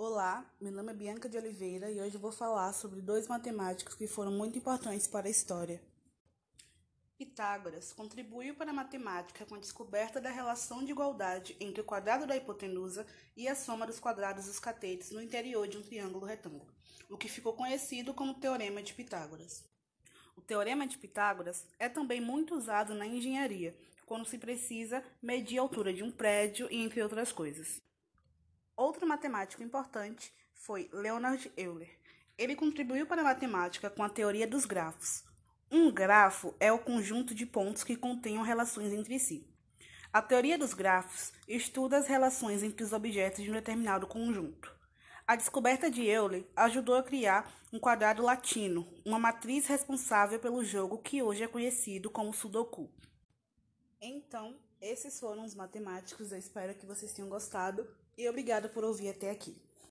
Olá, meu nome é Bianca de Oliveira e hoje vou falar sobre dois matemáticos que foram muito importantes para a história. Pitágoras contribuiu para a matemática com a descoberta da relação de igualdade entre o quadrado da hipotenusa e a soma dos quadrados dos catetos no interior de um triângulo retângulo, o que ficou conhecido como Teorema de Pitágoras. O Teorema de Pitágoras é também muito usado na engenharia, quando se precisa medir a altura de um prédio entre outras coisas. Outro matemático importante foi Leonhard Euler. Ele contribuiu para a matemática com a teoria dos grafos. Um grafo é o conjunto de pontos que contenham relações entre si. A teoria dos grafos estuda as relações entre os objetos de um determinado conjunto. A descoberta de Euler ajudou a criar um quadrado latino, uma matriz responsável pelo jogo que hoje é conhecido como Sudoku. Então, esses foram os matemáticos. Eu espero que vocês tenham gostado e obrigada por ouvir até aqui.